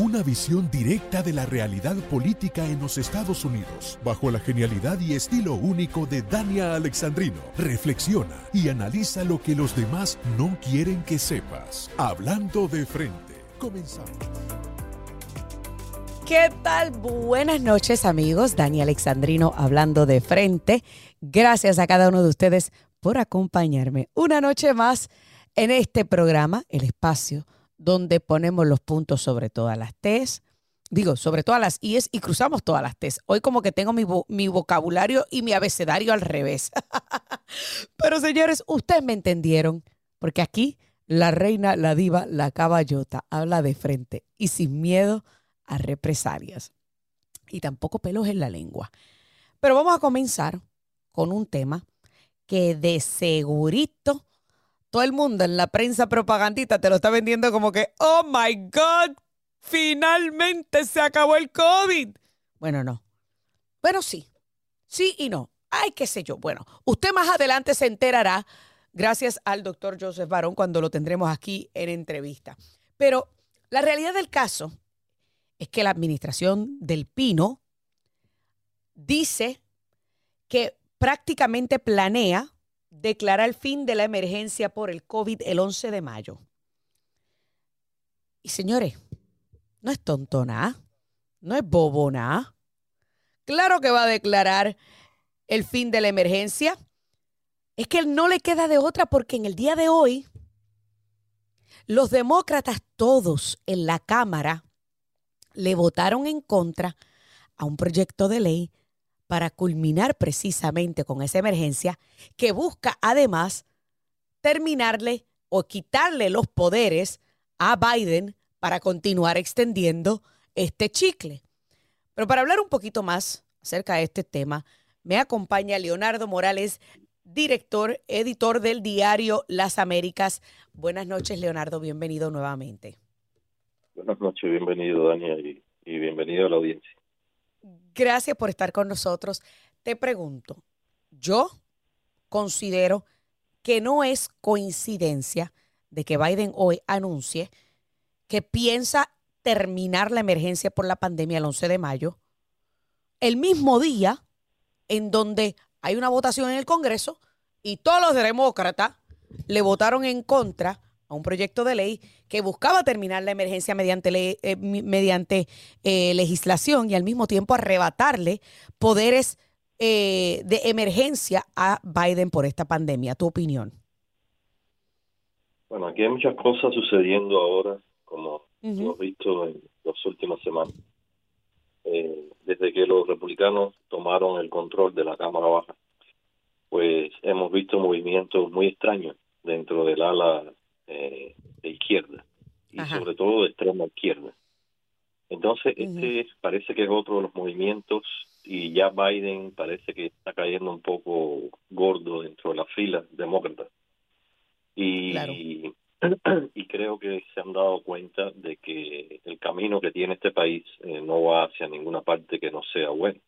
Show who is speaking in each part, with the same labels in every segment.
Speaker 1: Una visión directa de la realidad política en los Estados Unidos, bajo la genialidad y estilo único de Dania Alexandrino. Reflexiona y analiza lo que los demás no quieren que sepas. Hablando de frente. Comenzamos.
Speaker 2: ¿Qué tal? Buenas noches amigos. Dani Alexandrino hablando de frente. Gracias a cada uno de ustedes por acompañarme una noche más en este programa, El Espacio donde ponemos los puntos sobre todas las T's, digo, sobre todas las I's y cruzamos todas las T's. Hoy como que tengo mi, mi vocabulario y mi abecedario al revés. Pero señores, ustedes me entendieron, porque aquí la reina, la diva, la caballota habla de frente y sin miedo a represalias. Y tampoco pelos en la lengua. Pero vamos a comenzar con un tema que de segurito todo el mundo en la prensa propagandista te lo está vendiendo como que, oh my God, finalmente se acabó el COVID. Bueno, no. Bueno, sí. Sí y no. Ay, qué sé yo. Bueno, usted más adelante se enterará gracias al doctor Joseph Barón cuando lo tendremos aquí en entrevista. Pero la realidad del caso es que la administración del Pino dice que prácticamente planea declara el fin de la emergencia por el COVID el 11 de mayo. Y señores, no es tontona, no es bobona. Claro que va a declarar el fin de la emergencia. Es que él no le queda de otra porque en el día de hoy los demócratas todos en la Cámara le votaron en contra a un proyecto de ley para culminar precisamente con esa emergencia que busca además terminarle o quitarle los poderes a Biden para continuar extendiendo este chicle. Pero para hablar un poquito más acerca de este tema, me acompaña Leonardo Morales, director, editor del diario Las Américas. Buenas noches, Leonardo, bienvenido nuevamente.
Speaker 3: Buenas noches, bienvenido, Dania, y, y bienvenido a la audiencia.
Speaker 2: Gracias por estar con nosotros. Te pregunto, yo considero que no es coincidencia de que Biden hoy anuncie que piensa terminar la emergencia por la pandemia el 11 de mayo, el mismo día en donde hay una votación en el Congreso y todos los demócratas le votaron en contra a un proyecto de ley que buscaba terminar la emergencia mediante, eh, mediante eh, legislación y al mismo tiempo arrebatarle poderes eh, de emergencia a Biden por esta pandemia. ¿Tu opinión?
Speaker 3: Bueno, aquí hay muchas cosas sucediendo ahora, como hemos visto en las últimas semanas. desde que los republicanos tomaron el control de la Cámara Baja, pues hemos visto movimientos muy extraños dentro del ala eh, de izquierda y sobre todo de extrema izquierda. Entonces, este parece que es otro de los movimientos y ya Biden parece que está cayendo un poco gordo dentro de la fila demócrata. Y, y creo que se han dado cuenta de que el camino que tiene este país eh, no va hacia ninguna parte que no sea bueno.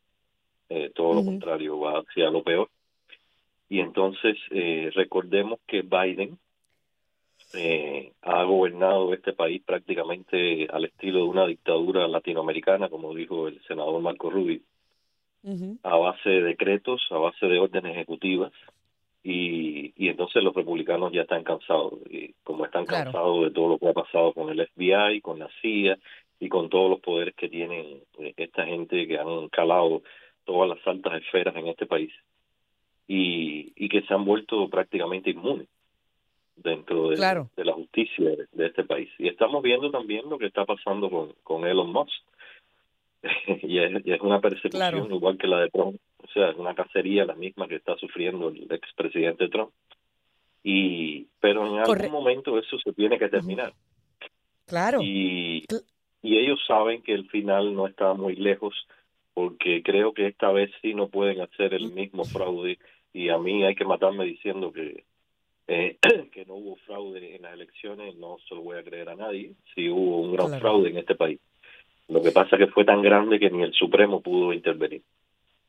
Speaker 3: Eh, todo lo contrario, va hacia lo peor. Y entonces recordemos que Biden eh, ha gobernado este país prácticamente al estilo de una dictadura latinoamericana, como dijo el senador Marco Rubio, a base de decretos, a base de órdenes ejecutivas, y, y entonces los republicanos ya están cansados, y como están cansados de todo lo que ha pasado con el FBI, con la CIA y con todos los poderes que tienen eh, esta gente que han calado todas las altas esferas en este país y, y que se han vuelto prácticamente inmunes dentro de, de la justicia de, este país. Y estamos viendo también lo que está pasando con, con Elon Musk. y, es, una persecución igual que la de Trump. O sea, es una cacería la misma que está sufriendo el expresidente Trump. Y, pero en algún momento eso se tiene que terminar.
Speaker 2: Claro.
Speaker 3: Y, y ellos saben que el final no está muy lejos porque creo que esta vez sí no pueden hacer el mismo fraude y a mí hay que matarme diciendo que eh, que no hubo fraude en las elecciones, no se lo voy a creer a nadie, si hubo un gran fraude en este país. Lo que pasa es que fue tan grande que ni el Supremo pudo intervenir.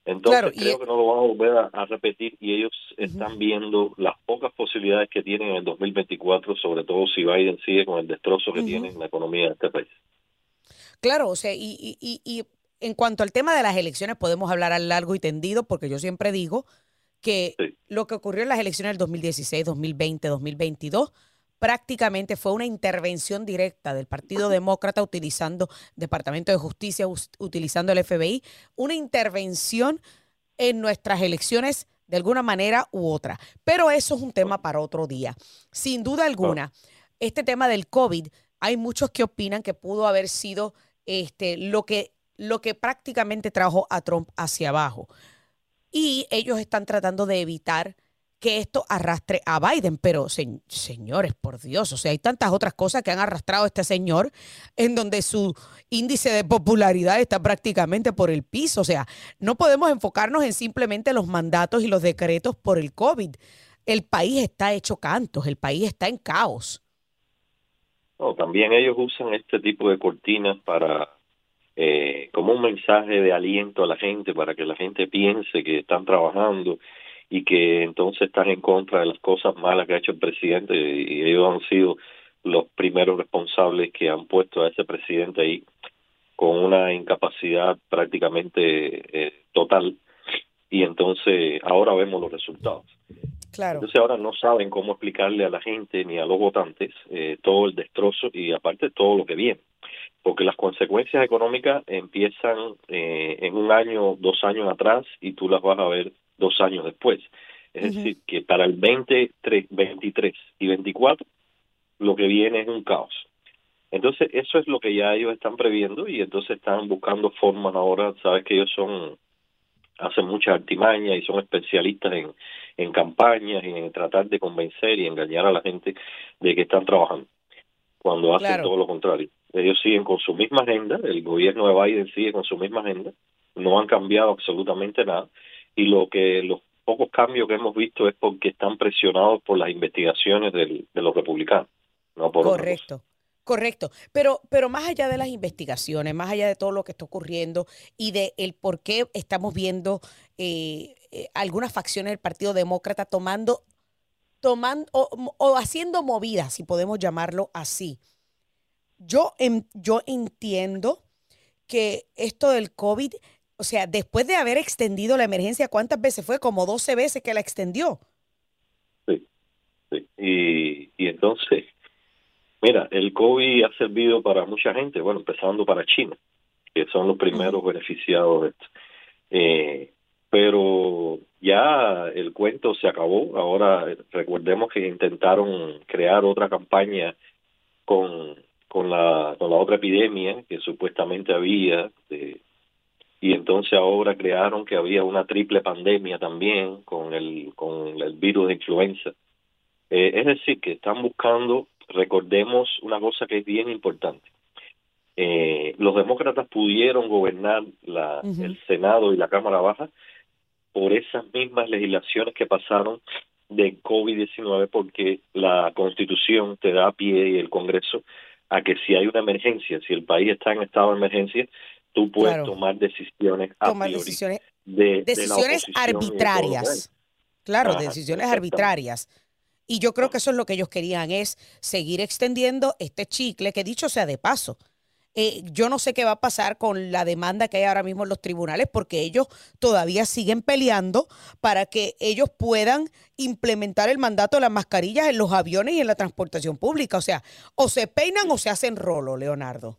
Speaker 3: Entonces creo que no lo van a volver a, repetir y ellos están viendo las pocas posibilidades que tienen en el 2024, sobre todo si Biden sigue con el destrozo que tiene en la economía de este país.
Speaker 2: Claro, o sea, y, y, y en cuanto al tema de las elecciones podemos hablar a largo y tendido porque yo siempre digo que lo que ocurrió en las elecciones del 2016, 2020, 2022 prácticamente fue una intervención directa del Partido Demócrata utilizando Departamento de Justicia, utilizando el FBI, una intervención en nuestras elecciones de alguna manera u otra. Pero eso es un tema para otro día. Sin duda alguna, este tema del COVID, hay muchos que opinan que pudo haber sido este, lo, que, lo que prácticamente trajo a Trump hacia abajo. Y ellos están tratando de evitar que esto arrastre a Biden. Pero, señores, por Dios, o sea, hay tantas otras cosas que han arrastrado a este señor en donde su índice de popularidad está prácticamente por el piso. O sea, no podemos enfocarnos en simplemente los mandatos y los decretos por el COVID. El país está hecho cantos, el país está en caos.
Speaker 3: No, también ellos usan este tipo de cortinas para eh, como un mensaje de aliento a la gente para que la gente piense que están trabajando y que entonces están en contra de las cosas malas que ha hecho el presidente y ellos han sido los primeros responsables que han puesto a ese presidente ahí con una incapacidad prácticamente eh, total y entonces ahora vemos los resultados.
Speaker 2: Claro.
Speaker 3: Entonces ahora no saben cómo explicarle a la gente ni a los votantes eh, todo el destrozo y aparte todo lo que viene, porque las consecuencias económicas empiezan eh, en un año, dos años atrás y tú las vas a ver dos años después. Es decir, que para el 23, 23 y 24 lo que viene es un caos. Entonces, eso es lo que ya ellos están previendo y entonces están buscando formas ahora, sabes que ellos son hacen mucha artimaña y son especialistas en, en campañas y en tratar de convencer y engañar a la gente de que están trabajando, cuando hacen todo lo contrario. Ellos siguen con su misma agenda, el gobierno de Biden sigue con su misma agenda, no han cambiado absolutamente nada y lo que los pocos cambios que hemos visto es porque están presionados por las investigaciones de los republicanos, no por
Speaker 2: Correcto. Correcto, pero, pero más allá de las investigaciones, más allá de todo lo que está ocurriendo y de el por qué estamos viendo eh, eh, algunas facciones del Partido Demócrata tomando, tomando o, haciendo movidas, si podemos llamarlo así. Yo, yo entiendo que esto del COVID o sea, después de haber extendido la emergencia, ¿cuántas veces fue? Como 12 veces que la extendió.
Speaker 3: Sí, sí. Y, y entonces, mira, el COVID ha servido para mucha gente, bueno, empezando para China, que son los primeros beneficiados de esto. Eh, pero ya el cuento se acabó. Ahora recordemos que intentaron crear otra campaña con, con, la, con la otra epidemia que supuestamente había de y entonces ahora crearon que había una triple pandemia también con el, con el virus de influenza. Eh, es decir, que están buscando, recordemos una cosa que es bien importante. Eh, los demócratas pudieron gobernar la, el Senado y la Cámara Baja por esas mismas legislaciones que pasaron de COVID-19 porque la Constitución te da pie y el Congreso a que si hay una emergencia, si el país está en estado de emergencia, tú puedes tomar decisiones
Speaker 2: tomar decisiones de, decisiones arbitrarias. claro decisiones arbitrarias. Y yo creo que eso es lo que ellos querían es seguir extendiendo este chicle que dicho sea de paso eh, yo no sé qué va a pasar con la demanda que hay ahora mismo en los tribunales porque ellos todavía siguen peleando para que ellos puedan implementar el mandato de las mascarillas en los aviones y en la transportación pública. O sea, o se peinan o se hacen rolo, Leonardo.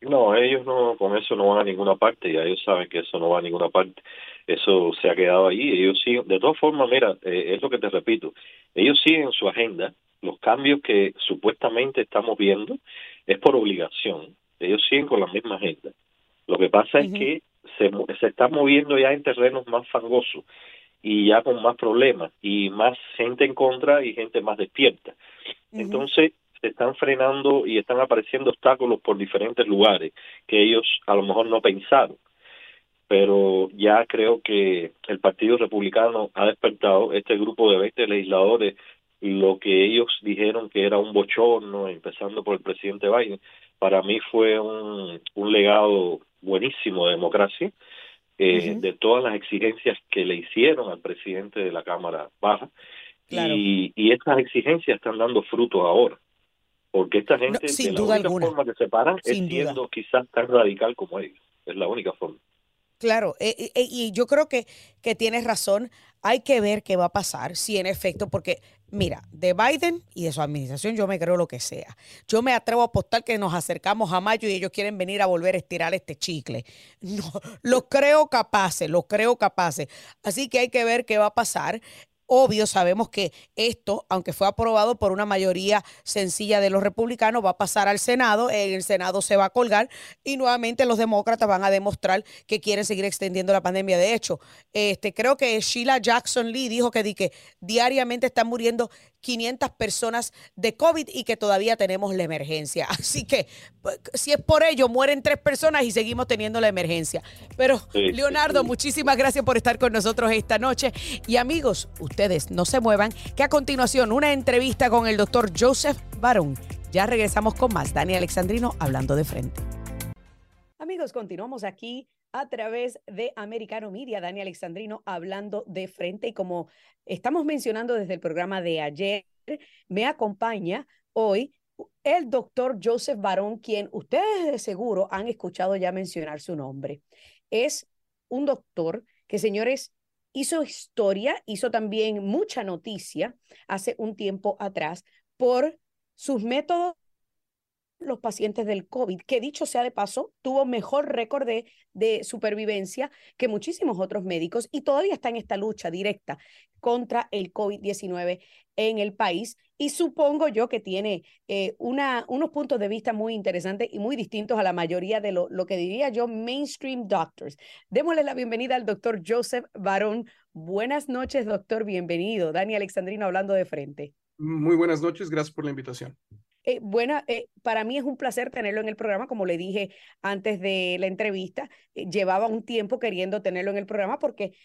Speaker 3: No, ellos no, con eso no van a ninguna parte, y ellos saben que eso no va a ninguna parte. Eso se ha quedado ahí, ellos siguen, de todas formas, mira, eh, es lo que te repito, ellos siguen su agenda, los cambios que supuestamente estamos viendo es por obligación, ellos siguen con la misma agenda. Lo que pasa es que se, se está moviendo ya en terrenos más fangosos y ya con más problemas y más gente en contra y gente más despierta. Entonces, se están frenando y están apareciendo obstáculos por diferentes lugares que ellos a lo mejor no pensaron. Pero ya creo que el Partido Republicano ha despertado este grupo de 20 legisladores lo que ellos dijeron que era un bochorno, empezando por el presidente Biden, para mí fue un, un legado buenísimo de democracia, eh, de todas las exigencias que le hicieron al presidente de la Cámara Baja, y, y estas exigencias están dando frutos ahora porque esta gente
Speaker 4: sin
Speaker 3: de la
Speaker 4: duda
Speaker 3: única
Speaker 4: alguna.
Speaker 3: forma que se paran es
Speaker 4: Sin duda.
Speaker 3: siendo quizás tan radical como ellos es la única forma
Speaker 4: Claro, eh, eh, eh, y yo creo que, que tienes razón. Hay que ver qué va a pasar, si en efecto, porque mira, de Biden y de su administración yo me creo lo que sea. Yo me atrevo a apostar que nos acercamos a mayo y ellos quieren venir a volver a estirar este chicle. No, los creo capaces, los creo capaces. Así que hay que ver qué va a pasar. Obvio, sabemos que esto, aunque fue aprobado por una mayoría sencilla de los republicanos, va a pasar al Senado, en el Senado se va a colgar y nuevamente los demócratas van a demostrar que quieren seguir extendiendo la pandemia. De hecho, este, creo que Sheila Jackson Lee dijo que, di que diariamente están muriendo 500 personas de COVID y que todavía tenemos la emergencia. Así que pues, si es por ello, mueren tres personas y seguimos teniendo la emergencia. Pero, Leonardo, muchísimas gracias por estar con nosotros esta noche. Y amigos, ustedes no se muevan, que a continuación una entrevista con el doctor Joseph Barón. Ya regresamos con más. Dani Alexandrino hablando de frente. Amigos, continuamos aquí a través de Americano Media. Dani Alexandrino hablando de frente. Y como estamos mencionando desde el programa de ayer, me acompaña hoy el doctor Joseph Barón, quien ustedes de seguro han escuchado ya mencionar su nombre. Es un doctor que, señores, hizo historia, hizo también mucha noticia hace un tiempo atrás por sus métodos los pacientes del COVID, que dicho sea de paso, tuvo mejor récord de, supervivencia que muchísimos otros médicos y todavía está en esta lucha directa contra el COVID-19 en el país. Y supongo yo que tiene eh, unos puntos de vista muy interesantes y muy distintos a la mayoría de lo, lo que diría yo mainstream doctors. Démosle la bienvenida al doctor Joseph Barón. Buenas noches, doctor. Bienvenido. Dani Alexandrino hablando de frente.
Speaker 5: Muy buenas noches, gracias por la invitación.
Speaker 4: Eh, buena, eh, para mí es un placer tenerlo en el programa, como le dije antes de la entrevista, eh, llevaba un tiempo queriendo tenerlo en el programa porque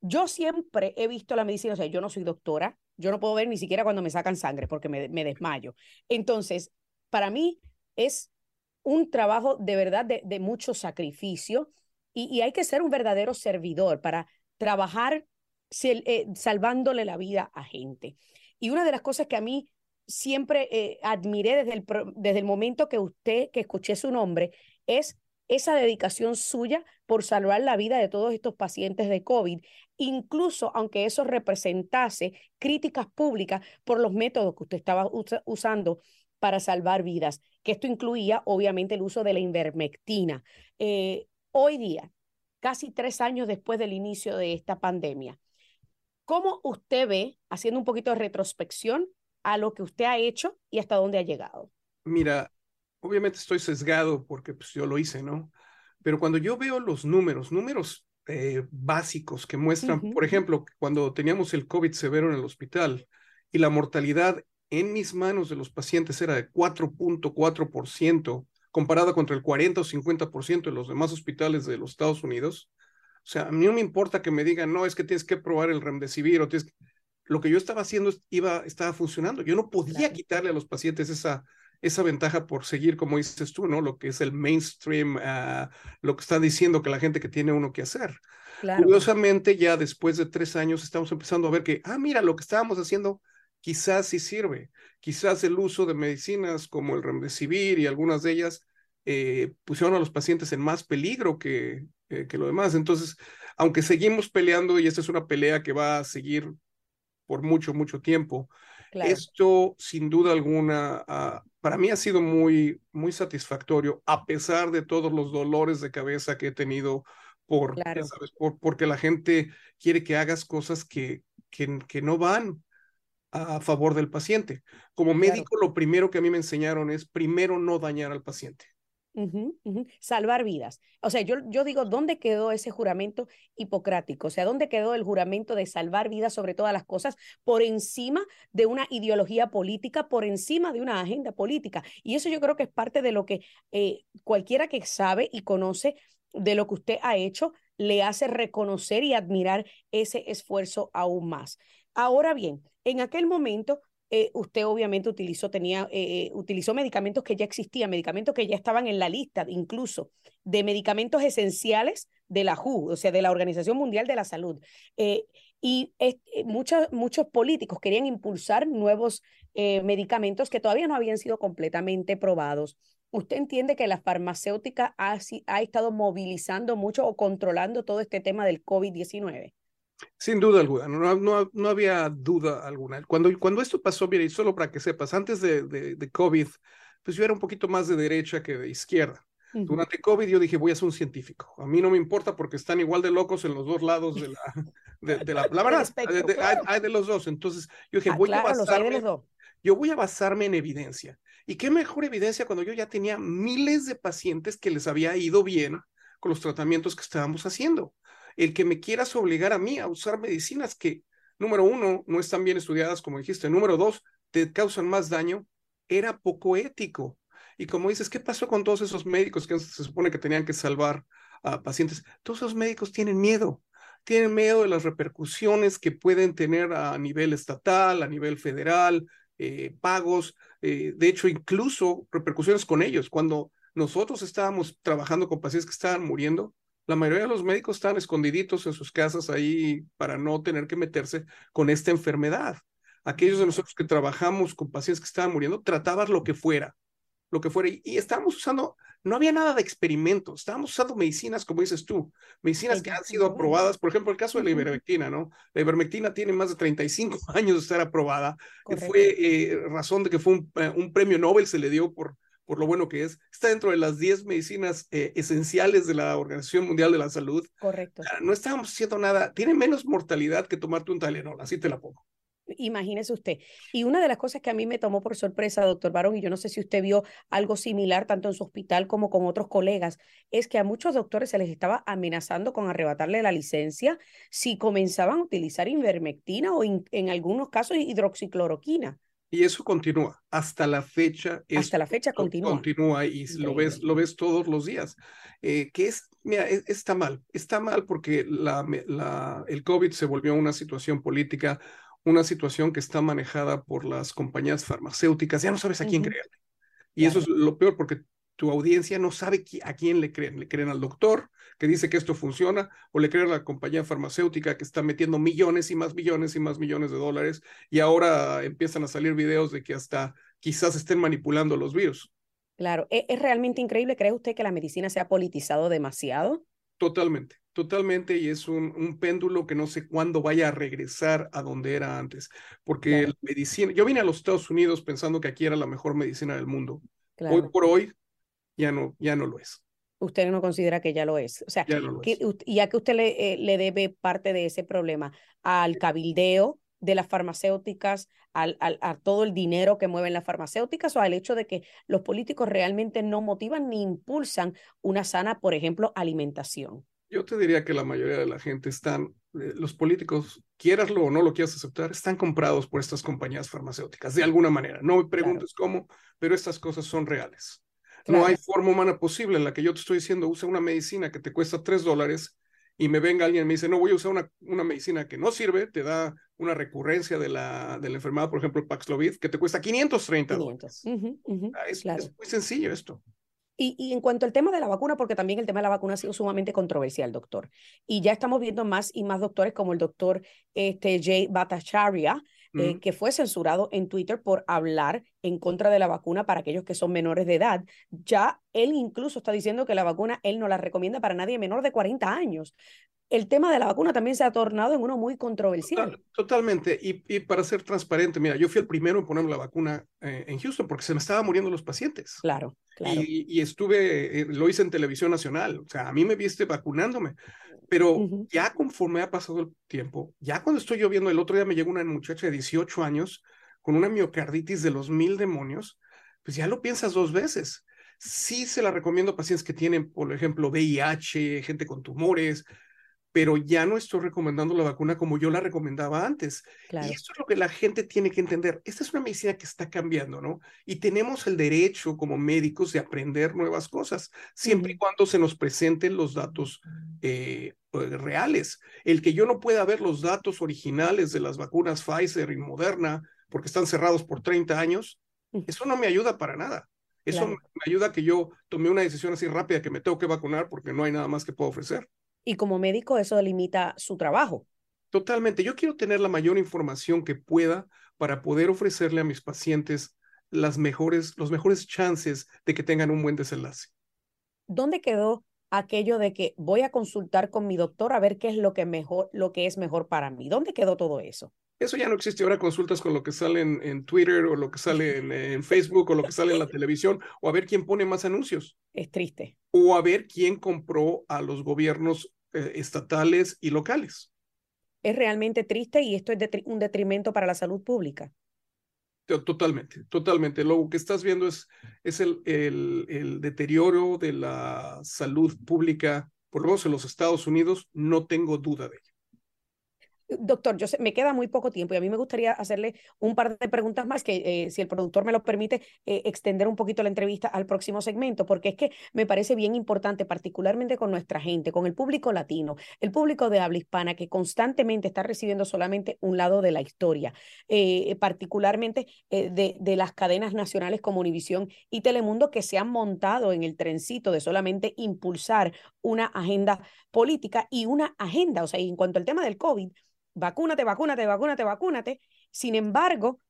Speaker 4: yo siempre he visto la medicina, o sea, yo no soy doctora, yo no puedo ver ni siquiera cuando me sacan sangre porque me, me desmayo. Entonces, para mí es un trabajo de verdad de, de mucho sacrificio y, y, hay que ser un verdadero servidor para trabajar eh, salvándole la vida a gente. Y una de las cosas que a mí siempre eh, admiré desde el, desde el momento que usted, que escuché su nombre, es esa dedicación suya por salvar la vida de todos estos pacientes de COVID, incluso aunque eso representase críticas públicas por los métodos que usted estaba us usando para salvar vidas, que esto incluía obviamente el uso de la invermectina. Eh, hoy día, casi tres años después del inicio de esta pandemia, ¿cómo usted ve, haciendo un poquito de retrospección, a lo que usted ha hecho y hasta dónde ha llegado?
Speaker 5: Mira, obviamente estoy sesgado porque pues, yo lo hice, ¿no? Pero cuando yo veo los números, números eh, básicos que muestran, uh -huh. por ejemplo, cuando teníamos el COVID severo en el hospital y la mortalidad en mis manos de los pacientes era de 4.4% comparada contra el 40 o 50% de los demás hospitales de los Estados Unidos. O sea, a mí no me importa que me digan, no, es que tienes que probar el remdesivir o tienes que lo que yo estaba haciendo iba, estaba funcionando. Yo no podía claro. quitarle a los pacientes esa, esa ventaja por seguir, como dices tú, ¿no? Lo que es el mainstream, uh, lo que está diciendo que la gente que tiene uno que hacer. Claro. Curiosamente, ya después de tres años estamos empezando a ver que, ah, mira, lo que estábamos haciendo quizás sí sirve. Quizás el uso de medicinas como el remdesivir y algunas de ellas eh, pusieron a los pacientes en más peligro que, eh, que lo demás. Entonces, aunque seguimos peleando y esta es una pelea que va a seguir por mucho, mucho tiempo. Claro. Esto, sin duda alguna, uh, para mí ha sido muy, muy satisfactorio, a pesar de todos los dolores de cabeza que he tenido por, claro. ¿sabes? por porque la gente quiere que hagas cosas que, que, que no van a favor del paciente. Como médico, claro. lo primero que a mí me enseñaron es primero no dañar al paciente.
Speaker 4: Salvar vidas. O sea, yo, yo digo, ¿dónde quedó ese juramento hipocrático? O sea, ¿dónde quedó el juramento de salvar vidas sobre todas las cosas por encima de una ideología política, por encima de una agenda política? Y eso yo creo que es parte de lo que eh, cualquiera que sabe y conoce de lo que usted ha hecho le hace reconocer y admirar ese esfuerzo aún más. Ahora bien, en aquel momento eh, usted obviamente utilizó, tenía, eh, eh, utilizó medicamentos que ya existían, medicamentos que ya estaban en la lista, incluso de medicamentos esenciales de la WHO, o sea, de la Organización Mundial de la Salud. y muchos, muchos políticos querían impulsar nuevos medicamentos que todavía no habían sido completamente probados. ¿Usted entiende que la farmacéutica ha, ha estado movilizando mucho o controlando todo este tema del COVID-19?
Speaker 5: Sin duda alguna, no, no, no, había duda alguna. Cuando, cuando esto pasó, mire, y solo para que sepas, antes de, de, COVID, pues yo era un poquito más de derecha que de izquierda. Durante COVID yo dije, voy a ser un científico. A mí no me importa porque están igual de locos en los dos lados de la... De, la, la verdad, hay, de los dos. Entonces yo dije, ah, voy a basarme, yo voy a basarme en evidencia. ¿Y qué mejor evidencia cuando yo ya tenía miles de pacientes que les había ido bien con los tratamientos que estábamos haciendo? El que me quieras obligar a mí a usar medicinas que, número uno, no están bien estudiadas, como dijiste, número dos, te causan más daño, era poco ético. Y como dices, ¿qué pasó con todos esos médicos que se supone que tenían que salvar a pacientes? Todos esos médicos tienen miedo, tienen miedo de las repercusiones que pueden tener a nivel estatal, a nivel federal, eh, pagos, eh, de hecho, incluso repercusiones con ellos. Cuando nosotros estábamos trabajando con pacientes que estaban muriendo, la mayoría de los médicos están escondiditos en sus casas ahí para no tener que meterse con esta enfermedad. Aquellos de nosotros que trabajamos con pacientes que estaban muriendo, trataban lo que fuera, lo que fuera. Y, estábamos usando, no había nada de experimentos, estábamos usando medicinas, como dices tú, medicinas que han sido aprobadas, por ejemplo, el caso de la ivermectina, ¿no? La ivermectina tiene más de 35 años de estar aprobada, que fue eh, razón de que fue un, eh, un premio Nobel, se le dio por por lo bueno que es, está dentro de las 10 medicinas eh, esenciales de la Organización Mundial de la Salud.
Speaker 4: Correcto.
Speaker 5: no estábamos haciendo nada, tiene menos mortalidad que tomarte un Tylenol, así te la pongo.
Speaker 4: Imagínese usted. Y una de las cosas que a mí me tomó por sorpresa, doctor Barón, y yo no sé si usted vio algo similar tanto en su hospital como con otros colegas, es que a muchos doctores se les estaba amenazando con arrebatarle la licencia si comenzaban a utilizar invermectina o en algunos casos hidroxicloroquina.
Speaker 5: Y eso continúa. Hasta la fecha.
Speaker 4: Hasta la fecha continúa.
Speaker 5: Continúa y lo ves, lo ves todos los días. Eh, que es, mira, e, está mal. Está mal porque la, la, el COVID se volvió una situación política, una situación que está manejada por las compañías farmacéuticas. Ya no sabes a quién creerle. Y eso es lo peor porque tu audiencia no sabe a quién le creen. Le creen al doctor, que dice que esto funciona, o le creen a la compañía farmacéutica que está metiendo millones y más millones y más millones de dólares, y ahora empiezan a salir videos de que hasta quizás estén manipulando los virus.
Speaker 4: Claro, ¿e-, ¿es, realmente increíble? ¿Cree usted que la medicina se ha politizado demasiado?
Speaker 5: Totalmente, totalmente, y es un, un, péndulo que no sé cuándo vaya a regresar a donde era antes, porque la medicina, yo vine a los Estados Unidos pensando que aquí era la mejor medicina del mundo. Hoy por hoy ya no, ya no lo es
Speaker 4: usted no considera que ya lo es. O sea, ya que usted le, eh, le, debe parte de ese problema al cabildeo de las farmacéuticas, al, al, a todo el dinero que mueven las farmacéuticas o al hecho de que los políticos realmente no motivan ni impulsan una sana, por ejemplo, alimentación.
Speaker 5: Yo te diría que la mayoría de la gente están, eh, los políticos, quieraslo o no lo quieras aceptar, están comprados por estas compañías farmacéuticas, de alguna manera. No me preguntes cómo, pero estas cosas son reales. No hay forma humana posible en la que yo te estoy diciendo, usa una medicina que te cuesta tres dólares y me venga alguien y me dice, no, voy a usar una, una medicina que no sirve, te da una recurrencia de la, de la enfermedad, por ejemplo, el Paxlovid, que te cuesta 530 dólares. Ah, es, muy sencillo esto.
Speaker 4: Y, y, en cuanto al tema de la vacuna, porque también el tema de la vacuna ha sido sumamente controversial, doctor. Y ya estamos viendo más y más doctores como el doctor este, Jay Bhattacharya, eh, que fue censurado en Twitter por hablar en contra de la vacuna para aquellos que son menores de edad. Ya él incluso está diciendo que la vacuna él no la recomienda para nadie menor de 40 años. El tema de la vacuna también se ha tornado en uno muy controversial.
Speaker 5: totalmente. Y, y, para ser transparente, mira, yo fui el primero en ponerme la vacuna eh, en Houston porque se me estaban muriendo los pacientes.
Speaker 4: Claro, claro.
Speaker 5: Y, y estuve, eh, lo hice en televisión nacional. O sea, a mí me viste vacunándome. Pero ya conforme ha pasado el tiempo, ya cuando estoy lloviendo, el otro día me llegó una muchacha de 18 años con una miocarditis de los mil demonios, pues ya lo piensas dos veces. Sí se la recomiendo a pacientes que tienen, por ejemplo, VIH, gente con tumores, pero ya no estoy recomendando la vacuna como yo la recomendaba antes. Y esto es lo que la gente tiene que entender. Esta es una medicina que está cambiando, ¿no? Y tenemos el derecho como médicos de aprender nuevas cosas, siempre y cuando se nos presenten los datos eh, pues, reales. El que yo no pueda ver los datos originales de las vacunas Pfizer y Moderna porque están cerrados por 30 años, eso no me ayuda para nada. Eso me ayuda a que yo tome una decisión así rápida que me tengo que vacunar porque no hay nada más que puedo ofrecer
Speaker 4: y como médico eso limita su trabajo.
Speaker 5: Totalmente. Yo quiero tener la mayor información que pueda para poder ofrecerle a mis pacientes las mejores, los mejores chances de que tengan un buen desenlace.
Speaker 4: ¿Dónde quedó aquello de que voy a consultar con mi doctor a ver qué es lo que mejor, lo que es mejor para mí? ¿Dónde quedó todo eso?
Speaker 5: Eso ya no existe. Ahora consultas con lo que sale en, Twitter o lo que sale en, Facebook o lo que sale en la televisión o a ver quién pone más anuncios.
Speaker 4: Es triste.
Speaker 5: O a ver quién compró a los gobiernos eh, estatales y locales.
Speaker 4: Es realmente triste y esto es un detrimento para la salud pública.
Speaker 5: Totalmente, totalmente. Lo que estás viendo es, es el, el, el deterioro de la salud pública, por lo menos en los Estados Unidos, no tengo duda de ello.
Speaker 4: Doctor, yo sé, me queda muy poco tiempo y a mí me gustaría hacerle un par de preguntas más que, eh, si el productor me lo permite, eh, extender un poquito la entrevista al próximo segmento, porque es que me parece bien importante, particularmente con nuestra gente, con el público latino, el público de habla hispana, que constantemente está recibiendo solamente un lado de la historia, eh, particularmente de, de las cadenas nacionales como Univisión y Telemundo, que se han montado en el trencito de solamente impulsar una agenda política y una agenda, o sea, en cuanto al tema del COVID, vacúnate, vacúnate, vacúnate, vacúnate. Sin embargo,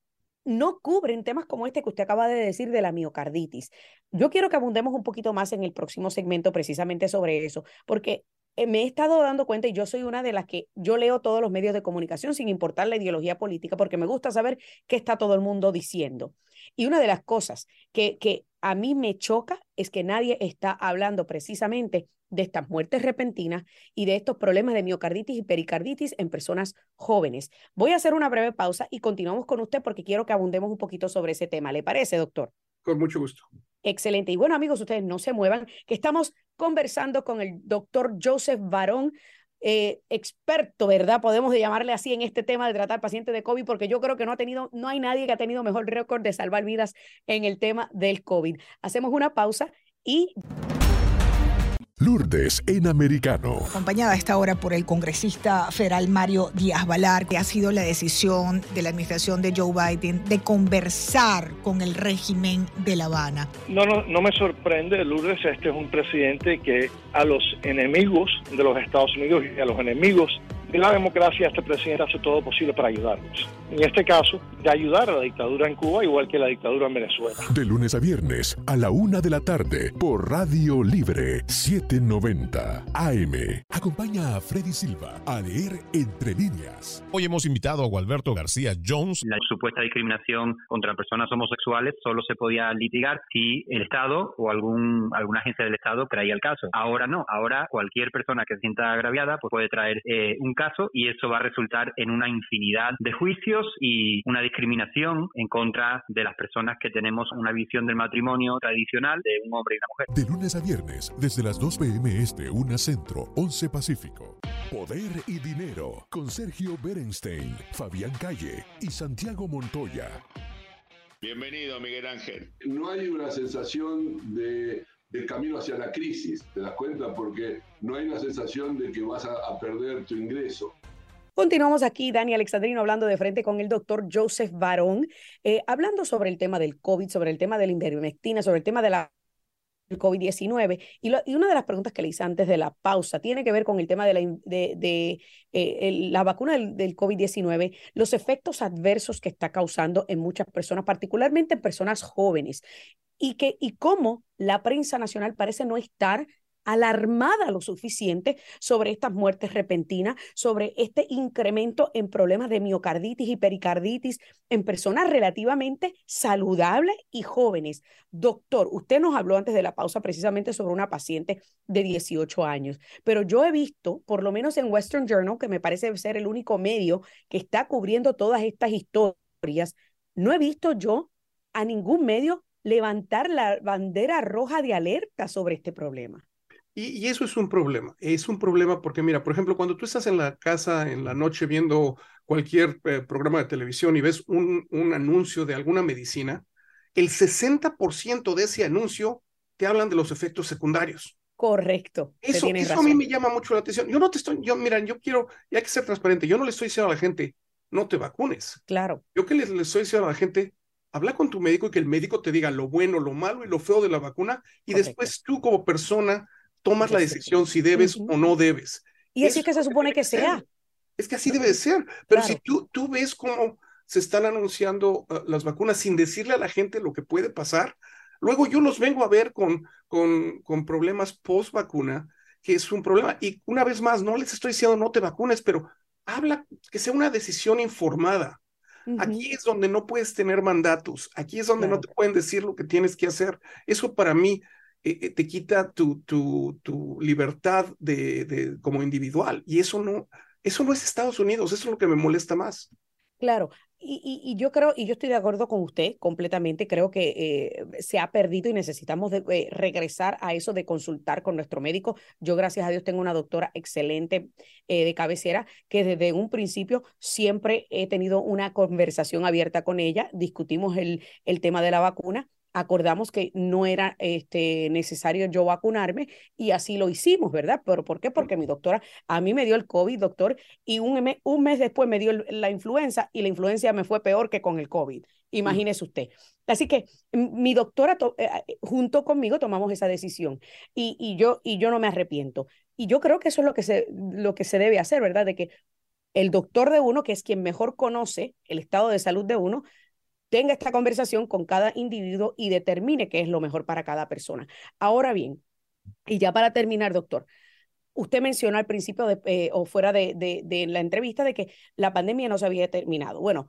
Speaker 4: no cubren temas como este que usted acaba de decir de la miocarditis. Yo quiero que abundemos un poquito más en el próximo segmento precisamente sobre eso, porque eh, me he estado dando cuenta y yo soy una de las que yo leo todos los medios de comunicación sin importar la ideología política porque me gusta saber qué está todo el mundo diciendo. Y una de las cosas que, que a mí me choca es que nadie está hablando precisamente de estas muertes repentinas y de estos problemas de miocarditis y pericarditis en personas jóvenes. Voy a hacer una breve pausa y continuamos con usted porque quiero que abundemos un poquito sobre ese tema. ¿Le parece, doctor?
Speaker 5: Con mucho gusto.
Speaker 4: Excelente. Y bueno, amigos, ustedes no se muevan, que estamos conversando con el doctor Joseph Barón, eh, experto, ¿verdad? Podemos llamarle así en este tema de tratar pacientes de COVID, porque yo creo que no ha tenido, no hay nadie que ha tenido mejor récord de salvar vidas en el tema del COVID. Hacemos una pausa y
Speaker 1: Lourdes en Americano.
Speaker 6: Acompañada a esta hora por el congresista federal Mario Díaz Balar, que ha sido la decisión de la administración de Joe Biden de conversar con el régimen de La Habana.
Speaker 7: No, no, no me sorprende, Lourdes, este es un presidente que a los enemigos de los Estados Unidos y a los enemigos de la democracia, este presidente hace todo posible para ayudarnos. En este caso, de ayudar a la dictadura en Cuba, igual que la dictadura en Venezuela.
Speaker 1: De lunes a viernes, a la una de la tarde, por Radio Libre 790 AM. Acompaña a Freddy Silva a leer Entre Líneas.
Speaker 8: Hoy hemos invitado a Gualberto García Jones.
Speaker 9: La supuesta discriminación contra personas homosexuales solo se podía litigar si el Estado o algún, alguna agencia del Estado traía el caso. Ahora no, ahora cualquier persona que se sienta agraviada pues puede traer eh, un caso y eso va a resultar en una infinidad de juicios y una discriminación en contra de las personas que tenemos una visión del matrimonio tradicional de un hombre y una mujer.
Speaker 1: De lunes a viernes, desde las 2 pm este, 1 centro, 11 pacífico. Poder y dinero con Sergio Berenstein, Fabián Calle y Santiago Montoya.
Speaker 10: Bienvenido, Miguel Ángel.
Speaker 11: No hay una sensación de el camino hacia la crisis, ¿te das cuenta? Porque no hay una sensación de que vas a, perder tu ingreso.
Speaker 4: Continuamos aquí, Dani Alexandrino, hablando de frente con el doctor Joseph Barón, eh, hablando sobre el tema del COVID, sobre el tema de la invermectina, sobre el tema de la COVID-19. Y, y, una de las preguntas que le hice antes de la pausa tiene que ver con el tema de la, de, eh, la vacuna del, del COVID-19, los efectos adversos que está causando en muchas personas, particularmente en personas jóvenes y, que, y cómo la prensa nacional parece no estar alarmada lo suficiente sobre estas muertes repentinas, sobre este incremento en problemas de miocarditis y pericarditis en personas relativamente saludables y jóvenes. Doctor, usted nos habló antes de la pausa precisamente sobre una paciente de 18 años, pero yo he visto, por lo menos en Western Journal, que me parece ser el único medio que está cubriendo todas estas historias, no he visto yo a ningún medio levantar la bandera roja de alerta sobre este problema.
Speaker 5: Y, eso es un problema. Es un problema porque, mira, por ejemplo, cuando tú estás en la casa en la noche viendo cualquier eh, programa de televisión y ves un, un anuncio de alguna medicina, el 60% de ese anuncio te hablan de los efectos secundarios.
Speaker 4: Correcto.
Speaker 5: Eso, eso a mí me llama mucho la atención. Yo no te estoy, yo, mira, yo quiero, y hay que ser transparente, yo no le estoy diciendo a la gente, no te vacunes.
Speaker 4: Claro.
Speaker 5: Yo que le, estoy diciendo a la gente, habla con tu médico y que el médico te diga lo bueno, lo malo y lo feo de la vacuna, y después tú como persona tomas la decisión si debes o no debes.
Speaker 4: Y así es que se supone que sea.
Speaker 5: Es que así debe de ser. Pero si tú, tú ves cómo se están anunciando ah, las vacunas sin decirle a la gente lo que puede pasar, Luego yo los vengo a ver con, con, con problemas post vacuna, que es un problema. Y una vez más, no les estoy diciendo no te vacunes, pero habla que sea una decisión informada. Aquí es donde no puedes tener mandatos, aquí es donde no te pueden decir lo que tienes que hacer. Eso para mí eh, eh, te quita tu, tu, libertad de, de, como individual y eso no, eso no es Estados Unidos, eso es lo que me molesta más.
Speaker 4: Claro, y, yo creo, y yo estoy de acuerdo con usted completamente, creo que eh, se ha perdido y necesitamos eh, regresar a eso de consultar con nuestro médico. Yo, gracias a Dios, tengo una doctora excelente de cabecera que desde un principio siempre he tenido una conversación abierta con ella, discutimos el, el tema de la vacuna acordamos que no era este, necesario yo vacunarme y así lo hicimos, ¿verdad? ¿Pero por qué? Porque mi doctora, a mí me dio el COVID, doctor, y un, mes, un mes después me dio la influenza y la influencia me fue peor que con el COVID. Imagínese usted. Así que mi doctora, eh, eh, junto conmigo, tomamos esa decisión y, y, yo, y yo no me arrepiento. Y yo creo que eso es lo que, se, lo que se debe hacer, ¿verdad? De que el doctor de uno, que es quien mejor conoce el estado de salud de uno, tenga esta conversación con cada individuo y determine qué es lo mejor para cada persona. Ahora bien, y ya para terminar, doctor, usted mencionó al principio eh, o fuera de, de, la entrevista de que la pandemia no se había terminado. Bueno,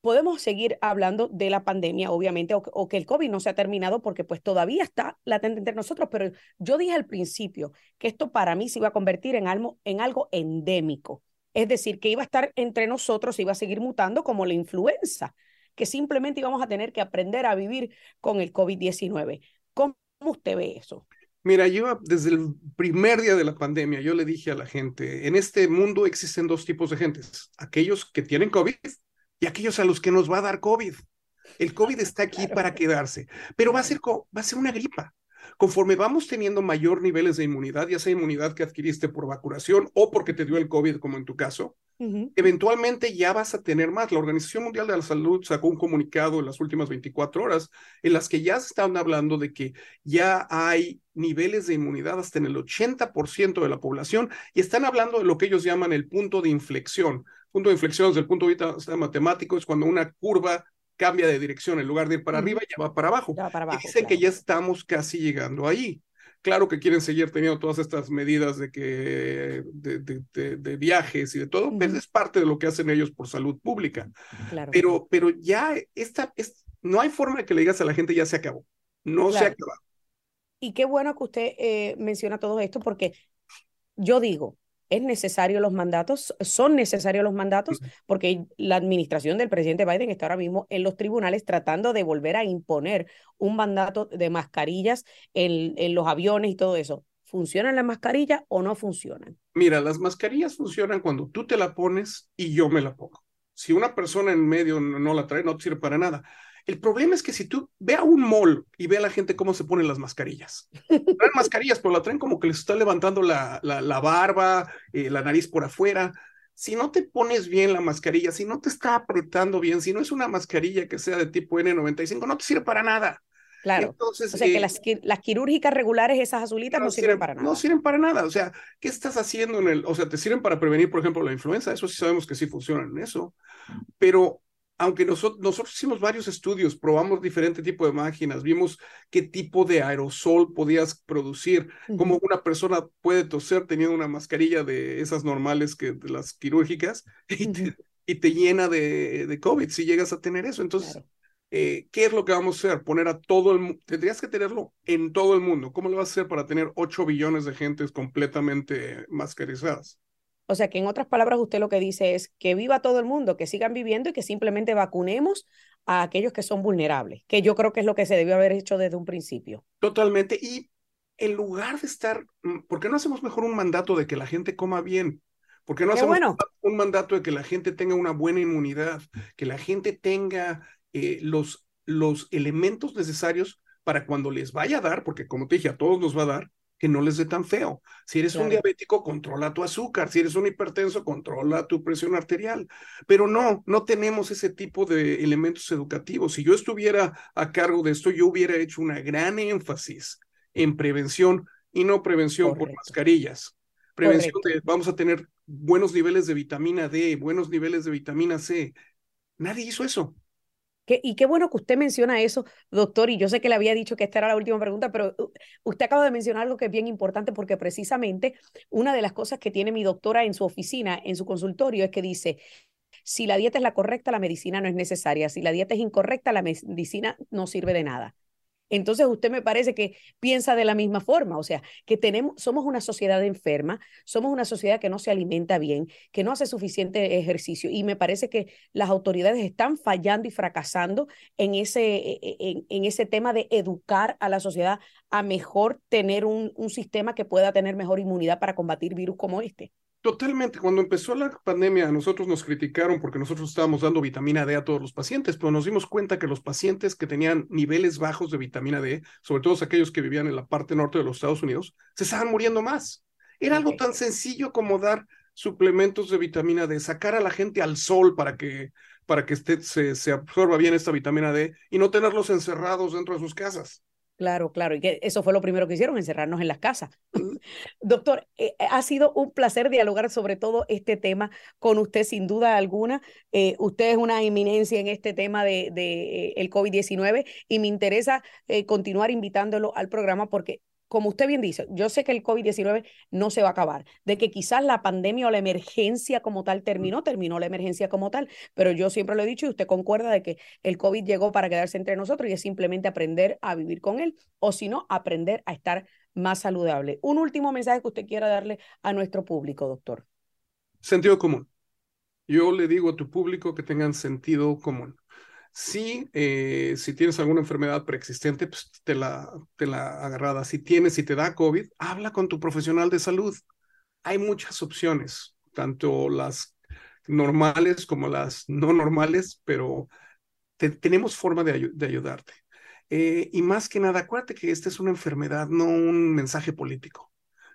Speaker 4: podemos seguir hablando de la pandemia, obviamente, o, que el COVID no se ha terminado porque pues todavía está latente entre nosotros, pero yo dije al principio que esto para mí se iba a convertir en algo, en algo endémico. Es decir, que iba a estar entre nosotros, iba a seguir mutando como la influenza que simplemente íbamos a tener que aprender a vivir con el COVID-19. ¿Cómo usted ve eso?
Speaker 5: Mira, yo desde el primer día de la pandemia, yo le dije a la gente, en este mundo existen dos tipos de gentes, aquellos que tienen COVID y aquellos a los que nos va a dar COVID. El COVID está aquí para quedarse, pero va a ser, va a ser una gripa. Conforme vamos teniendo mayor niveles de inmunidad, ya sea inmunidad que adquiriste por vacunación o porque te dio el COVID, como en tu caso, eventualmente ya vas a tener más. La Organización Mundial de la Salud sacó un comunicado en las últimas 24 horas en las que ya se están hablando de que ya hay niveles de inmunidad hasta en el 80% de la población y están hablando de lo que ellos llaman el punto de inflexión. Punto de inflexión desde el punto de vista matemático es cuando una curva cambia de dirección, en lugar de ir para arriba, ya va para abajo. dicen que ya estamos casi llegando ahí. Claro que quieren seguir teniendo todas estas medidas de que de, viajes y de todo, pero es parte de lo que hacen ellos por salud pública. Pero, pero ya esta, es, no hay forma de que le digas a la gente ya se acabó. No se acabó.
Speaker 4: Y qué bueno que usted eh, menciona todo esto porque yo digo, es necesario los mandatos, son necesarios los mandatos, porque la administración del presidente Biden está ahora mismo en los tribunales tratando de volver a imponer un mandato de mascarillas en, en los aviones y todo eso. ¿Funcionan las mascarillas o no funcionan?
Speaker 5: Mira, las mascarillas funcionan cuando tú te la pones y yo me la pongo. Si una persona en medio no la trae, no sirve para nada. El problema es que si tú ve a un mall y ve a la gente cómo se ponen las mascarillas. Traen mascarillas, pero la traen como que les está levantando la, la, barba, eh, la nariz por afuera. Si no te pones bien la mascarilla, si no te está apretando bien, si no es una mascarilla que sea de tipo N95, no te sirve para nada.
Speaker 4: Claro. Entonces, o sea que eh, las, las, quirúrgicas regulares, esas azulitas, no, sirven, para nada.
Speaker 5: No sirven para nada. O sea, ¿qué estás haciendo en el. O sea, te sirven para prevenir, por ejemplo, la influenza. Eso sí sabemos que sí funcionan en eso. Pero aunque nosotros, nosotros hicimos varios estudios, probamos diferente tipo de máquinas, vimos qué tipo de aerosol podías producir, cómo una persona puede toser teniendo una mascarilla de esas normales que de las quirúrgicas y, te, llena de, de, COVID si llegas a tener eso. Entonces, eh, ¿qué es lo que vamos a hacer? Poner a todo el mundo, tendrías que tenerlo en todo el mundo. ¿Cómo lo vas a hacer para tener 8 billones de gentes completamente mascarizadas?
Speaker 4: O sea que en otras palabras usted lo que dice es que viva todo el mundo, que sigan viviendo y que simplemente vacunemos a aquellos que son vulnerables, que yo creo que es lo que se debió haber hecho desde un principio.
Speaker 5: Totalmente. Y en lugar de estar, mm, ¿por qué no hacemos mejor un mandato de que la gente coma bien? ¿Por qué no hacemos un mandato de que la gente tenga una buena inmunidad, que la gente tenga eh, los, los elementos necesarios para cuando les vaya a dar, porque como te dije, a todos nos va a dar, que no les dé tan feo. Si eres un diabético, controla tu azúcar. Si eres un hipertenso, controla tu presión arterial. Pero no, no tenemos ese tipo de elementos educativos. Si yo estuviera a cargo de esto, yo hubiera hecho una gran énfasis en prevención y no prevención por mascarillas. Prevención de vamos a tener buenos niveles de vitamina D, buenos niveles de vitamina C. Nadie hizo eso
Speaker 4: y qué bueno que usted menciona eso, doctor, y yo sé que le había dicho que esta era la última pregunta, pero uh, usted acaba de mencionar algo que es bien importante porque precisamente una de las cosas que tiene mi doctora en su oficina, en su consultorio, es que dice, si la dieta es la correcta, la medicina no es necesaria, si la dieta es incorrecta, la medicina no sirve de nada. Entonces usted me parece que piensa de la misma forma, o sea, que tenemos, somos una sociedad enferma, somos una sociedad que no se alimenta bien, que no hace suficiente ejercicio y me parece que las autoridades están fallando y fracasando en ese, e, e, en, ese tema de educar a la sociedad a mejor tener un, un sistema que pueda tener mejor inmunidad para combatir virus como este.
Speaker 5: Totalmente. Cuando empezó la pandemia, nosotros nos criticaron porque nosotros estábamos dando vitamina D a todos los pacientes, pero nos dimos cuenta que los pacientes que tenían niveles bajos de vitamina D, sobre todo aquellos que vivían en la parte norte de los Estados Unidos, se estaban muriendo más. Era algo tan sencillo como dar suplementos de vitamina D, sacar a la gente al sol para que, para que se, se absorba bien esta vitamina D y no tenerlos encerrados dentro de sus casas.
Speaker 4: Claro, claro, y que eso fue lo primero que hicieron, encerrarnos en las casas. Doctor, eh, eh, ha sido un placer dialogar sobre todo este tema con usted, sin duda alguna. Eh, usted es una eminencia en este tema de, de el COVID-19 y me interesa continuar invitándolo al programa porque como usted bien dice, yo sé que el COVID-19 no se va a acabar, de que quizás la pandemia o la emergencia como tal terminó, terminó la emergencia como tal, pero yo siempre lo he dicho y usted concuerda de que el COVID llegó para quedarse entre nosotros y es simplemente aprender a vivir con él o si no, aprender a estar más saludable. Un último mensaje que usted quiera darle a nuestro público, doctor.
Speaker 5: Sentido común. Yo le digo a tu público que tengan sentido común. Sí, eh, si tienes alguna enfermedad preexistente, pues te la, te la agarrada. Si tienes, si te da COVID, habla con tu profesional de salud. Hay muchas opciones, tanto las normales como las no normales, pero tenemos forma de, de ayudarte. Eh, y más que nada, acuérdate que esta es una enfermedad, no un mensaje político.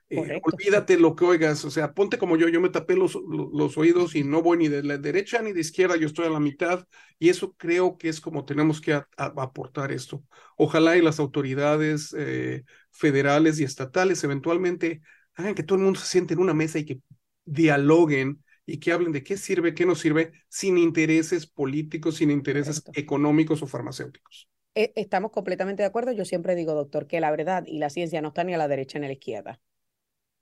Speaker 5: Eh, olvídate lo que oigas, o sea, ponte como yo, yo me tapé los, los, oídos y no voy ni de la derecha ni de izquierda, yo estoy a la mitad y eso creo que es como tenemos que aportar esto. Ojalá y las autoridades eh, federales y estatales eventualmente hagan que todo el mundo se siente en una mesa y que dialoguen y que hablen de qué sirve, qué no sirve, sin intereses políticos, sin intereses económicos o farmacéuticos.
Speaker 4: E, estamos completamente de acuerdo. Yo siempre digo, doctor, que la verdad y la ciencia no están ni a la derecha ni a la izquierda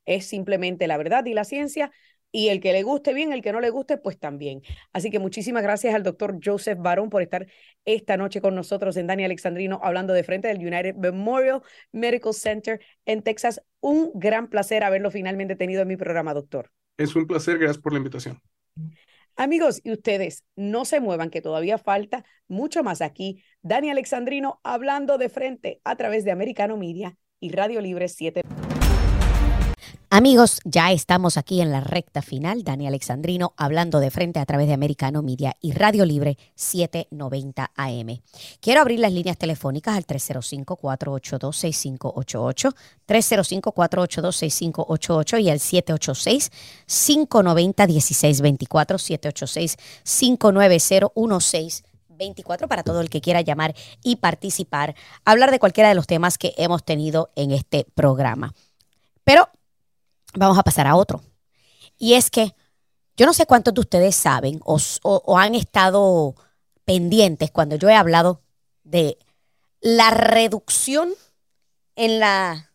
Speaker 4: es simplemente la verdad y la ciencia. Y el que le guste bien, el que no le guste, pues también. Así que muchísimas gracias al doctor Joseph Barón por estar esta noche con nosotros en Dani Alexandrino hablando de frente del United Memorial Medical Center en Texas. Un gran placer haberlo finalmente tenido en mi programa, doctor.
Speaker 5: Es un placer, gracias por la invitación.
Speaker 4: Amigos, y ustedes no se muevan, que todavía falta mucho más aquí. Dani Alexandrino hablando de frente a través de Americano Media y Radio Libre 7. Amigos, ya estamos aquí en la recta final. Dani Alexandrino hablando de frente a través de Americano Media y Radio Libre 790 AM. Quiero abrir las líneas telefónicas al 305-482-6588, 305-482-6588 y al 786-590-1624, 786-590-1624 para todo el que quiera llamar y participar, hablar de cualquiera de los temas que hemos tenido en este programa. Pero vamos a pasar a otro. Y es que yo no sé cuántos de ustedes saben o, han estado pendientes cuando yo he hablado de la reducción en la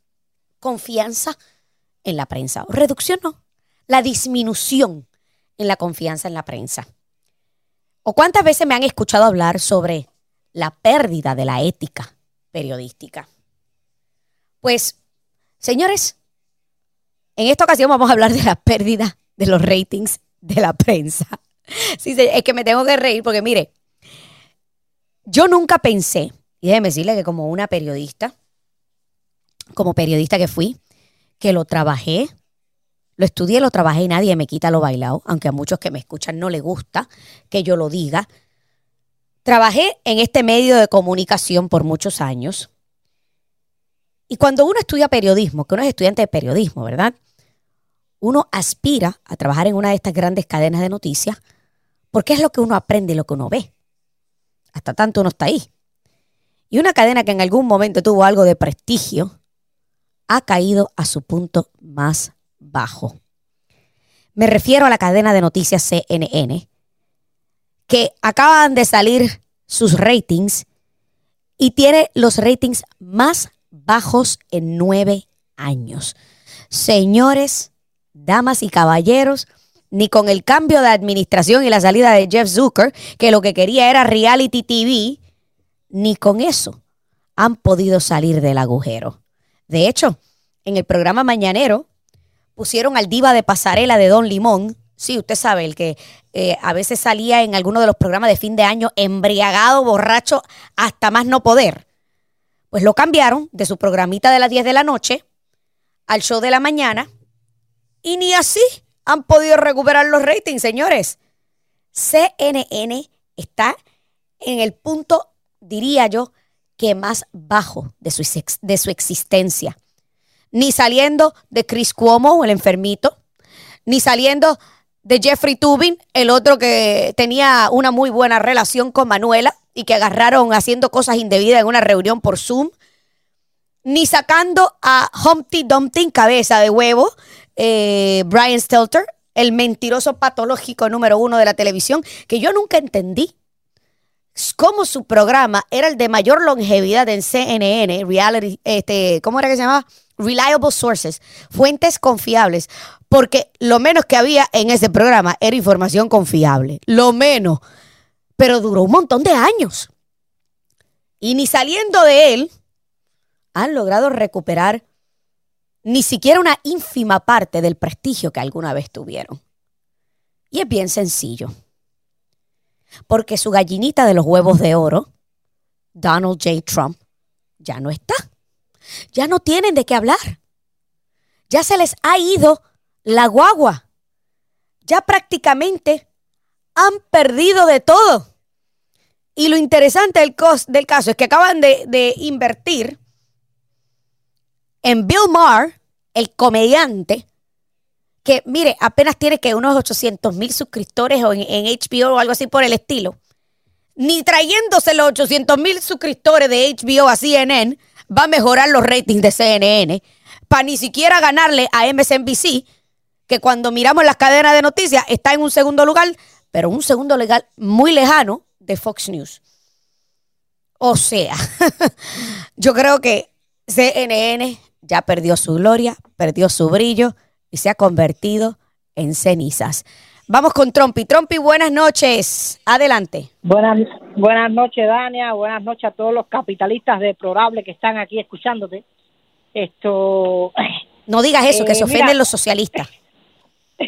Speaker 4: confianza en la prensa. reducción no, la disminución en la confianza en la prensa. ¿O cuántas veces me han escuchado hablar sobre la pérdida de la ética periodística? Pues, señores, en esta ocasión vamos a hablar de la pérdida de los ratings de la prensa. Es que me tengo que reír porque mire,
Speaker 2: yo nunca pensé, y déjeme decirle que como una periodista, como periodista que fui, que lo trabajé, lo estudié, lo trabajé y nadie me quita lo bailado, aunque a muchos que me escuchan no les gusta que yo lo diga. Trabajé en este medio de comunicación por muchos años. Y cuando uno estudia periodismo, que uno es estudiante de periodismo, ¿verdad? Uno aspira a trabajar en una de estas grandes cadenas de noticias porque es lo que uno aprende lo que uno ve. Hasta tanto uno está ahí. Y una cadena que en algún momento tuvo algo de prestigio ha caído a su punto más bajo. Me refiero a la cadena de noticias CNN, que acaban de salir sus ratings y tiene los ratings más bajos en nueve años. Señores, damas y caballeros, ni con el cambio de administración y la salida de Jeff Zucker, que lo que quería era reality TV, ni con eso han podido salir del agujero. De hecho, en el programa Mañanero pusieron al diva de pasarela de Don Limón. Sí, usted sabe, el que eh, a veces salía en alguno de los programas de fin de año embriagado, borracho, hasta más no poder. Pues lo cambiaron de su programita de las 10 de la noche al show de la mañana y ni así han podido recuperar los ratings, señores. CNN está en el punto, diría yo, que más bajo de su, de su existencia. Ni saliendo de Chris Cuomo, el enfermito, ni saliendo de Jeffrey Tubin, el otro que tenía una muy buena relación con Manuela y que agarraron haciendo cosas indebidas en una reunión por Zoom, ni sacando a Humpty Dumpty, cabeza de huevo, eh, Brian Stelter, el mentiroso patológico número uno de la televisión, que yo nunca entendí cómo su programa era el de mayor longevidad en CNN, reality, este, ¿cómo era que se llamaba? Reliable sources, fuentes confiables, porque lo menos que había en ese programa era información confiable, lo menos, pero duró un montón de años. Y ni saliendo de él, han logrado recuperar ni siquiera una ínfima parte del prestigio que alguna vez tuvieron. Y es bien sencillo. Porque su gallinita de los huevos de oro, Donald J. Trump, ya no está. Ya no tienen de qué hablar. Ya se les ha ido la guagua. Ya prácticamente han perdido de todo. Y lo interesante del, caso es que acaban de invertir en Bill Maher, el comediante, que mire, apenas tiene que unos 800 mil suscriptores en, en, HBO o algo así por el estilo, ni trayéndose los 800 mil suscriptores de HBO a CNN va a mejorar los ratings de CNN, para ni siquiera ganarle a MSNBC, que cuando miramos las cadenas de noticias está en un segundo lugar, pero un segundo lugar muy lejano de Fox News. O sea, yo creo que CNN ya perdió su gloria, perdió su brillo y se ha convertido en cenizas. Vamos con Trompi. Trompi, buenas noches. Adelante.
Speaker 12: Buenas, buenas noches, Dania. Buenas noches a todos los capitalistas deplorables que están aquí escuchándote. Esto.
Speaker 2: No digas eso, que se eh, ofenden los socialistas.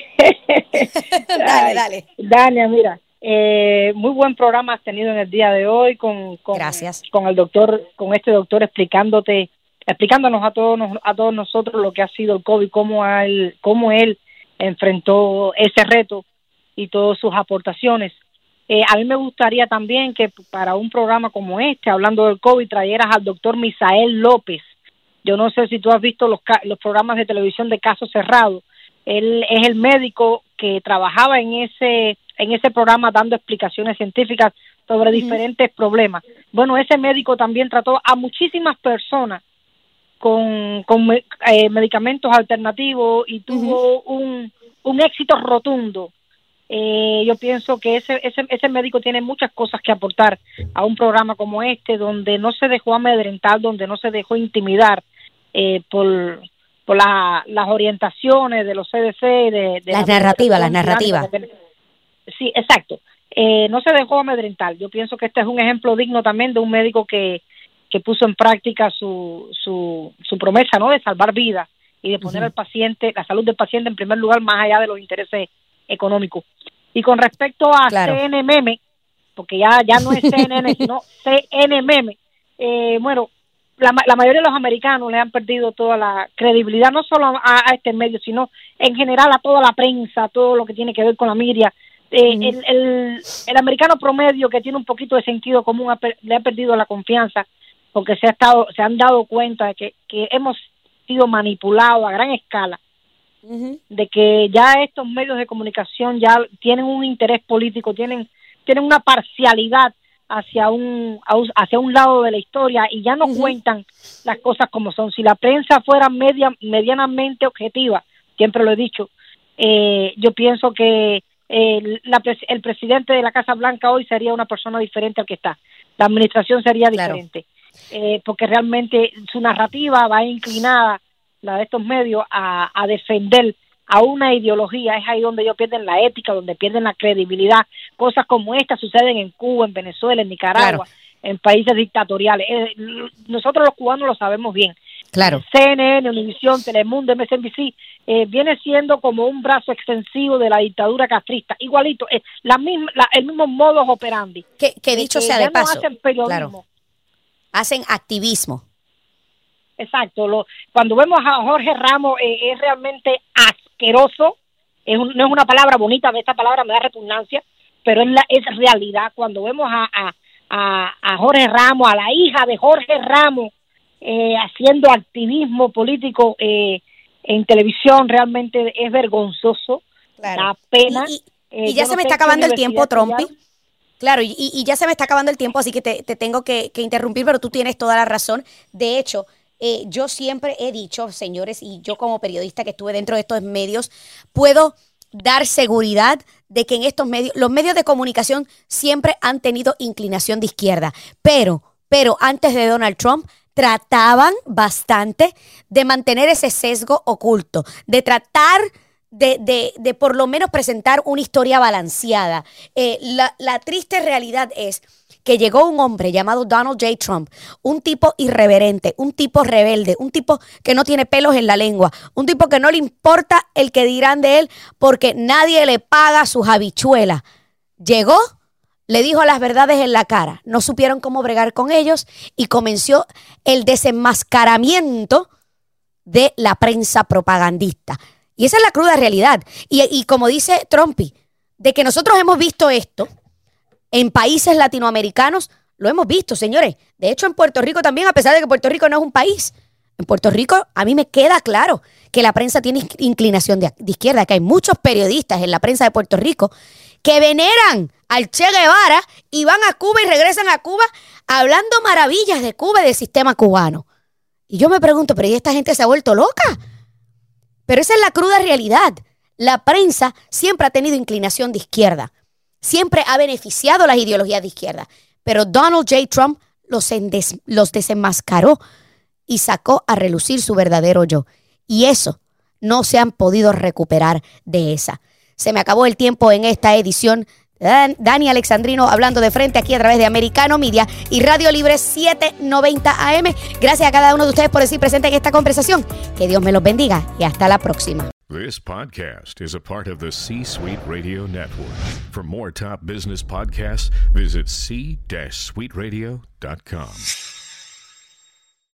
Speaker 12: dale, dale. Dania, mira, eh, muy buen programa has tenido en el día de hoy con, con,
Speaker 2: Gracias.
Speaker 12: con el doctor, con este doctor explicándote explicándonos a todos a todos nosotros lo que ha sido el COVID, cómo él, cómo él enfrentó ese reto y todas sus aportaciones. Eh, a mí me gustaría también que para un programa como este, hablando del COVID, trajeras al doctor Misael López. Yo no sé si tú has visto los, los programas de televisión de casos cerrados. Él es el médico que trabajaba en ese en ese programa dando explicaciones científicas sobre diferentes problemas. Bueno, ese médico también trató a muchísimas personas con, con eh, medicamentos alternativos y tuvo un, un éxito rotundo. Eh, yo pienso que ese, ese, ese médico tiene muchas cosas que aportar a un programa como este, donde no se dejó amedrentar, donde no se dejó intimidar eh, por, por las orientaciones de los CDC. De,
Speaker 2: las narrativas, las narrativas.
Speaker 12: Sí, exacto. no se dejó amedrentar. Yo pienso que este es un ejemplo digno también de un médico que, que puso en práctica su, su, su promesa ¿no? de salvar vidas y de poner al paciente, la salud del paciente en primer lugar, más allá de los intereses económicos. Y con respecto a CNMM, porque ya, ya no es CNN, sino CNMM, eh, bueno, la, la, mayoría de los americanos le han perdido toda la credibilidad, no solo a, este medio, sino en general a toda la prensa, todo lo que tiene que ver con la media. Eh, el, el, el, americano promedio que tiene un poquito de sentido común le ha perdido la confianza porque se ha estado se han dado cuenta de que, que hemos sido manipulados a gran escala de que ya estos medios de comunicación ya tienen un interés político tienen tienen una parcialidad hacia un hacia un lado de la historia y ya no cuentan las cosas como son. Si la prensa fuera media medianamente objetiva siempre lo he dicho eh, yo pienso que el, la, el presidente de la Casa Blanca hoy sería una persona diferente al que está. La administración sería diferente eh, porque realmente su narrativa va inclinada, la de estos medios, a, a defender a una ideología, es ahí donde ellos pierden la ética, donde pierden la credibilidad. Cosas como estas suceden en Cuba, en Venezuela, en Nicaragua, en países dictatoriales. Eh, nosotros los cubanos lo sabemos bien.
Speaker 2: Claro.
Speaker 12: CNN, Univisión, Telemundo, MSNBC, eh, viene siendo como un brazo extensivo de la dictadura castrista. Igualito, es la misma, el mismo modus operandi.
Speaker 2: Que, que dicho sea de paso. hacen periodismo hacen activismo.
Speaker 12: Exacto. Lo, cuando vemos a Jorge Ramos eh, es realmente asqueroso. Es no es una palabra bonita, esta palabra me da repugnancia, pero es, la, es realidad. Cuando vemos a, a, a, Jorge Ramos, a la hija de Jorge Ramos, eh, haciendo activismo político eh, en televisión, realmente es vergonzoso. La pena.
Speaker 2: Y, ya se me está acabando el tiempo, Trompi. Claro, y, ya se me está acabando el tiempo, así que te, tengo que, interrumpir, pero tú tienes toda la razón. De hecho, eh, yo siempre he dicho, señores, y yo como periodista que estuve dentro de estos medios, puedo dar seguridad de que en estos medios, los medios de comunicación siempre han tenido inclinación de izquierda, pero, pero antes de Donald Trump trataban bastante de mantener ese sesgo oculto, de tratar de, de, de, por lo menos presentar una historia balanceada. Eh, la, la, triste realidad es que llegó un hombre llamado Donald J. Trump, un tipo irreverente, un tipo rebelde, un tipo que no tiene pelos en la lengua, un tipo que no le importa el que dirán de él porque nadie le paga sus habichuelas. Llegó, le dijo las verdades en la cara, no supieron cómo bregar con ellos y comenzó el desenmascaramiento de la prensa propagandista. Y esa es la cruda realidad. Y, como dice Trumpy, de que nosotros hemos visto esto en países latinoamericanos, lo hemos visto, señores. De hecho, en Puerto Rico también, a pesar de que Puerto Rico no es un país. En Puerto Rico a mí me queda claro que la prensa tiene inclinación de, izquierda, que hay muchos periodistas en la prensa de Puerto Rico que veneran al Che Guevara y van a Cuba y regresan a Cuba hablando maravillas de Cuba y del sistema cubano. Y yo me pregunto, pero ¿y esta gente se ha vuelto loca? Pero esa es la cruda realidad. La prensa siempre ha tenido inclinación de izquierda. Siempre ha beneficiado las ideologías de izquierda. Pero Donald J. Trump los, los desenmascaró y sacó a relucir su verdadero yo. Y eso no se han podido recuperar de esa. Se me acabó el tiempo en esta edición Dani Alexandrino hablando de frente aquí a través de Americano Media y Radio Libre 790 AM. Gracias a cada uno de ustedes por decir presente en esta conversación. Que Dios me los bendiga y hasta la próxima.